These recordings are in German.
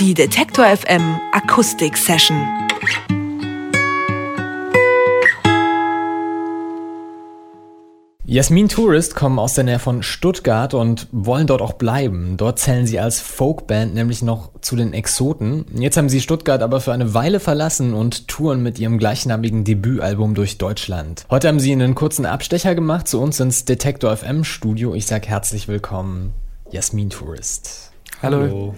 Die Detektor FM Akustik Session. Jasmin Tourist kommen aus der Nähe von Stuttgart und wollen dort auch bleiben. Dort zählen sie als Folkband nämlich noch zu den Exoten. Jetzt haben sie Stuttgart aber für eine Weile verlassen und touren mit ihrem gleichnamigen Debütalbum durch Deutschland. Heute haben sie einen kurzen Abstecher gemacht zu uns ins Detektor FM Studio. Ich sage herzlich willkommen, Jasmin Tourist. Hallo. Hallo.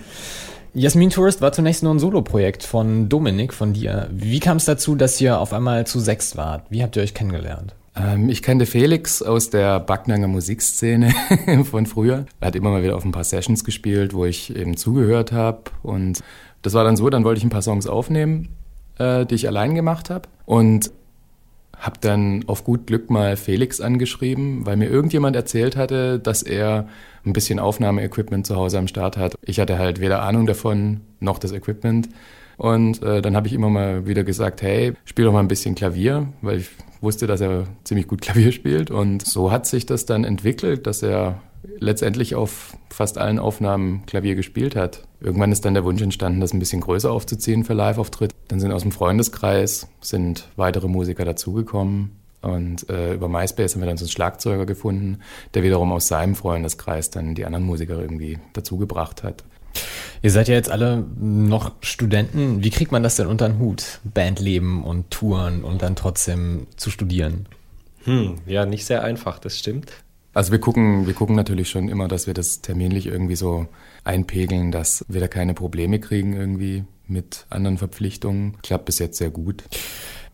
Jasmin Tourist war zunächst nur ein Soloprojekt von Dominik, von dir. Wie kam es dazu, dass ihr auf einmal zu sechs wart? Wie habt ihr euch kennengelernt? Ähm, ich kannte Felix aus der Backnanger Musikszene von früher. Er hat immer mal wieder auf ein paar Sessions gespielt, wo ich eben zugehört habe. Und das war dann so, dann wollte ich ein paar Songs aufnehmen, äh, die ich allein gemacht habe. Und habe dann auf gut Glück mal Felix angeschrieben, weil mir irgendjemand erzählt hatte, dass er ein bisschen Aufnahmeequipment zu Hause am Start hat. Ich hatte halt weder Ahnung davon noch das Equipment. Und äh, dann habe ich immer mal wieder gesagt, hey, spiel doch mal ein bisschen Klavier, weil ich wusste, dass er ziemlich gut Klavier spielt. Und so hat sich das dann entwickelt, dass er letztendlich auf fast allen Aufnahmen Klavier gespielt hat. Irgendwann ist dann der Wunsch entstanden, das ein bisschen größer aufzuziehen für Live-Auftritt. Dann sind aus dem Freundeskreis sind weitere Musiker dazugekommen. Und äh, über MySpace haben wir dann so einen Schlagzeuger gefunden, der wiederum aus seinem Freundeskreis dann die anderen Musiker irgendwie dazugebracht hat. Ihr seid ja jetzt alle noch Studenten. Wie kriegt man das denn unter den Hut? Bandleben und Touren und dann trotzdem zu studieren? Hm, ja, nicht sehr einfach, das stimmt. Also wir gucken, wir gucken natürlich schon immer, dass wir das terminlich irgendwie so einpegeln, dass wir da keine Probleme kriegen irgendwie mit anderen Verpflichtungen. Klappt bis jetzt sehr gut.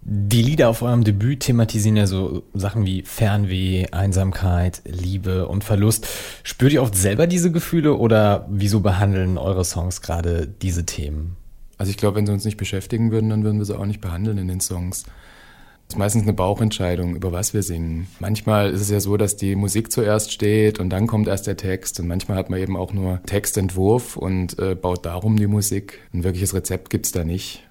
Die Lieder auf eurem Debüt thematisieren ja so Sachen wie Fernweh, Einsamkeit, Liebe und Verlust. Spürt ihr oft selber diese Gefühle oder wieso behandeln eure Songs gerade diese Themen? Also ich glaube, wenn sie uns nicht beschäftigen würden, dann würden wir sie auch nicht behandeln in den Songs. Es ist meistens eine Bauchentscheidung, über was wir singen. Manchmal ist es ja so, dass die Musik zuerst steht und dann kommt erst der Text. Und manchmal hat man eben auch nur Textentwurf und äh, baut darum die Musik. Ein wirkliches Rezept gibt es da nicht.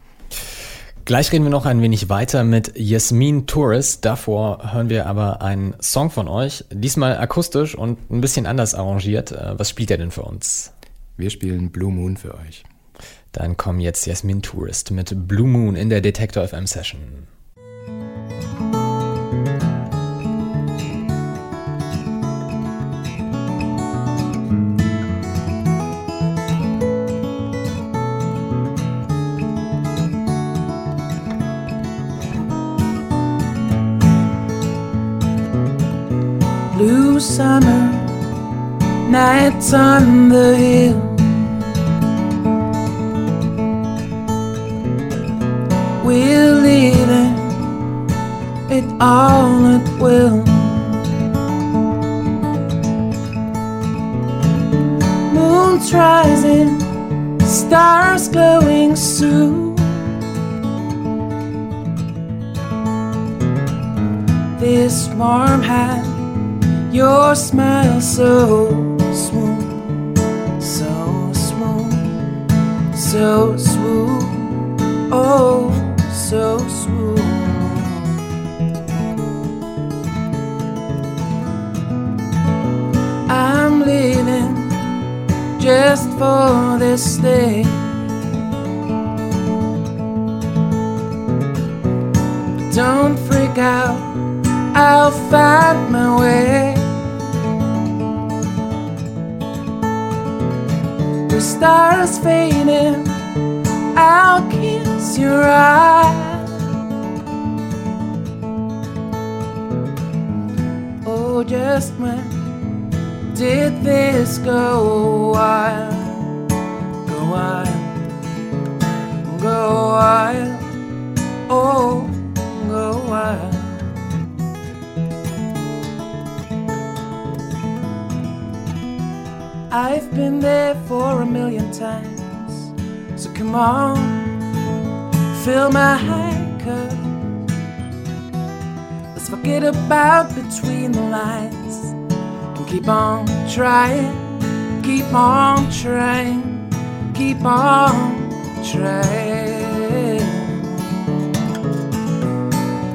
Gleich reden wir noch ein wenig weiter mit Jasmin Tourist. Davor hören wir aber einen Song von euch, diesmal akustisch und ein bisschen anders arrangiert. Äh, was spielt er denn für uns? Wir spielen Blue Moon für euch. Dann kommen jetzt Jasmin Tourist mit Blue Moon in der Detector FM Session. Blue summer nights on the hill. We're living it all at will. Moon's rising, stars glowing soon. This warm hand your smile so smooth, so smooth, so smooth, oh, so smooth. I'm living just for this day. But don't freak out, I'll find my way. The stars fading, I'll kiss your eyes. Oh, just when did this go I've been there for a million times. So come on, fill my cup. Let's forget about between the lines and keep on trying, keep on trying, keep on trying.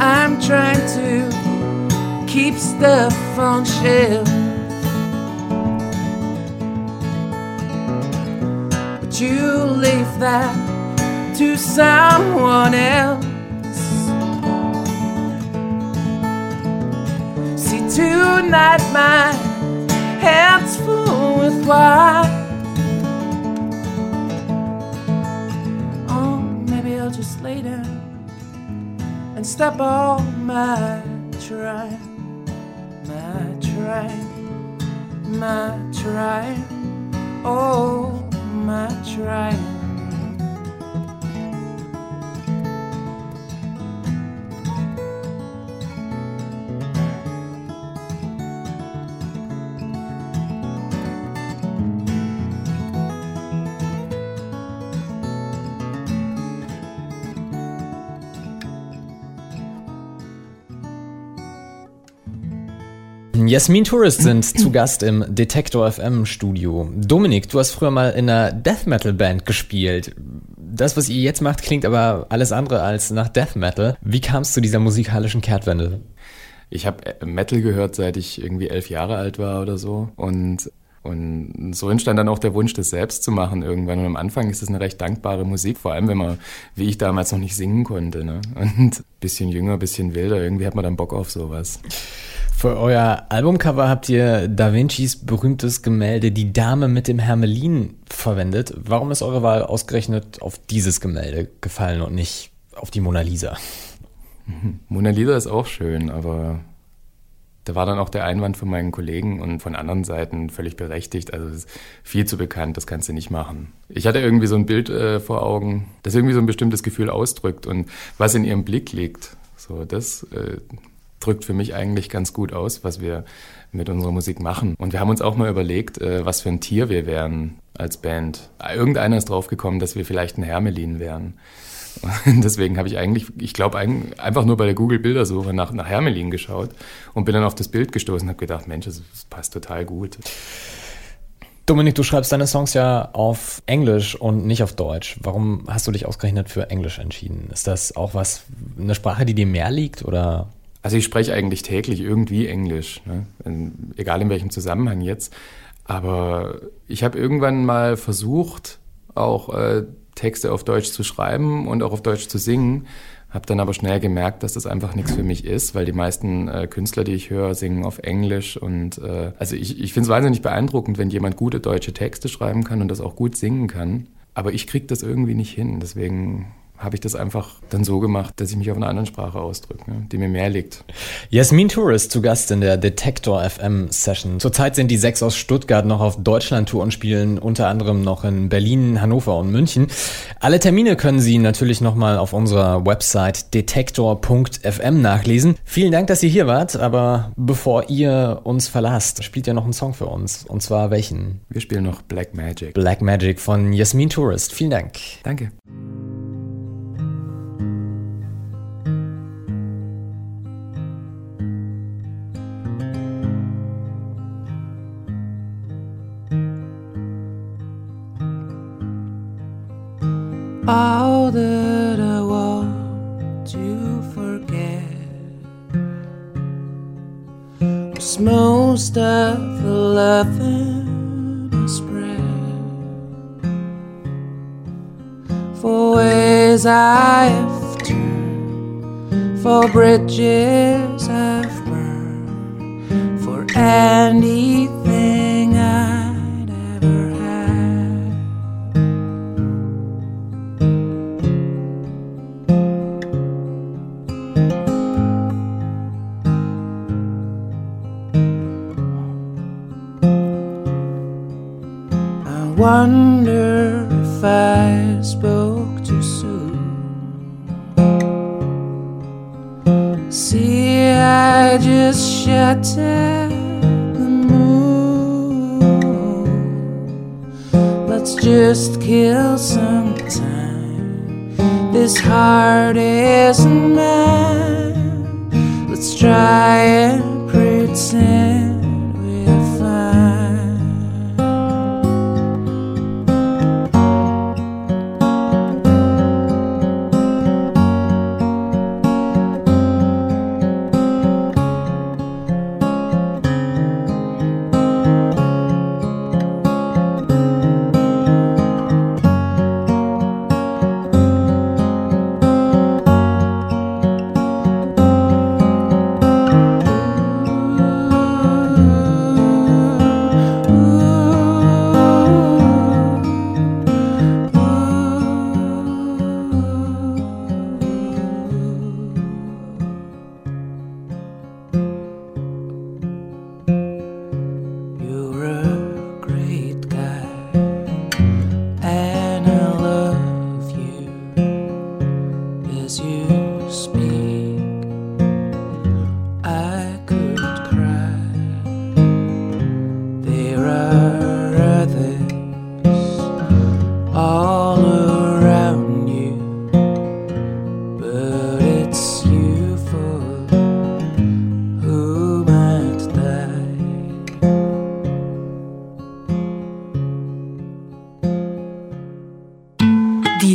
I'm trying to keep stuff on shelf You leave that to someone else? See, tonight my hands full with wine. Oh, maybe I'll just lay down and stop all my trying, my trying, my trying, oh, am I trying? Jasmin Tourist sind zu Gast im Detektor FM Studio. Dominik, du hast früher mal in einer Death Metal Band gespielt. Das, was ihr jetzt macht, klingt aber alles andere als nach Death Metal. Wie kam es zu dieser musikalischen Kehrtwende? Ich habe Metal gehört, seit ich irgendwie elf Jahre alt war oder so. Und und so entstand dann auch der Wunsch, das selbst zu machen irgendwann. Und am Anfang ist es eine recht dankbare Musik, vor allem wenn man, wie ich damals noch nicht singen konnte. Ne? Und bisschen jünger, bisschen wilder, irgendwie hat man dann Bock auf sowas. Für euer Albumcover habt ihr Da Vincis berühmtes Gemälde Die Dame mit dem Hermelin verwendet. Warum ist eure Wahl ausgerechnet auf dieses Gemälde gefallen und nicht auf die Mona Lisa? Mona Lisa ist auch schön, aber da war dann auch der Einwand von meinen Kollegen und von anderen Seiten völlig berechtigt. Also es ist viel zu bekannt, das kannst du nicht machen. Ich hatte irgendwie so ein Bild äh, vor Augen, das irgendwie so ein bestimmtes Gefühl ausdrückt und was in ihrem Blick liegt. So, das äh, drückt für mich eigentlich ganz gut aus, was wir mit unserer Musik machen. Und wir haben uns auch mal überlegt, äh, was für ein Tier wir wären als Band. Irgendeiner ist draufgekommen, dass wir vielleicht ein Hermelin wären. Und deswegen habe ich eigentlich, ich glaube, einfach nur bei der Google-Bildersuche nach, nach Hermelin geschaut und bin dann auf das Bild gestoßen und habe gedacht, Mensch, das, passt total gut. Dominik, du schreibst deine Songs ja auf Englisch und nicht auf Deutsch. Warum hast du dich ausgerechnet für Englisch entschieden? Ist das auch was, eine Sprache, die dir mehr liegt oder? Also ich spreche eigentlich täglich irgendwie Englisch, ne? egal in welchem Zusammenhang jetzt. Aber ich habe irgendwann mal versucht, auch äh, Texte auf Deutsch zu schreiben und auch auf Deutsch zu singen. Habe dann aber schnell gemerkt, dass das einfach nichts für mich ist, weil die meisten äh, Künstler, die ich höre, singen auf Englisch. Und äh, also ich, ich finde es wahnsinnig beeindruckend, wenn jemand gute deutsche Texte schreiben kann und das auch gut singen kann. Aber ich kriege das irgendwie nicht hin. Deswegen habe ich das einfach dann so gemacht, dass ich mich auf einer anderen Sprache ausdrücke, ne, die mir mehr liegt. Jasmin Tourist zu Gast in der Detektor FM Session. Zurzeit sind die sechs aus Stuttgart noch auf Deutschland-Tour und spielen unter anderem noch in Berlin, Hannover und München. Alle Termine können Sie natürlich nochmal auf unserer Website detektor.fm nachlesen. Vielen Dank, dass ihr hier wart, aber bevor ihr uns verlasst, spielt ihr noch einen Song für uns. Und zwar welchen? Wir spielen noch Black Magic. Black Magic von Jasmin Tourist. Vielen Dank. Danke. All that I want to forget was most of the that I spread for ways I've turned, for bridges I've burned, for anything wonder if I spoke too soon. See, I just shattered the moon. Let's just kill some time. This heart isn't mine. Let's try and pretend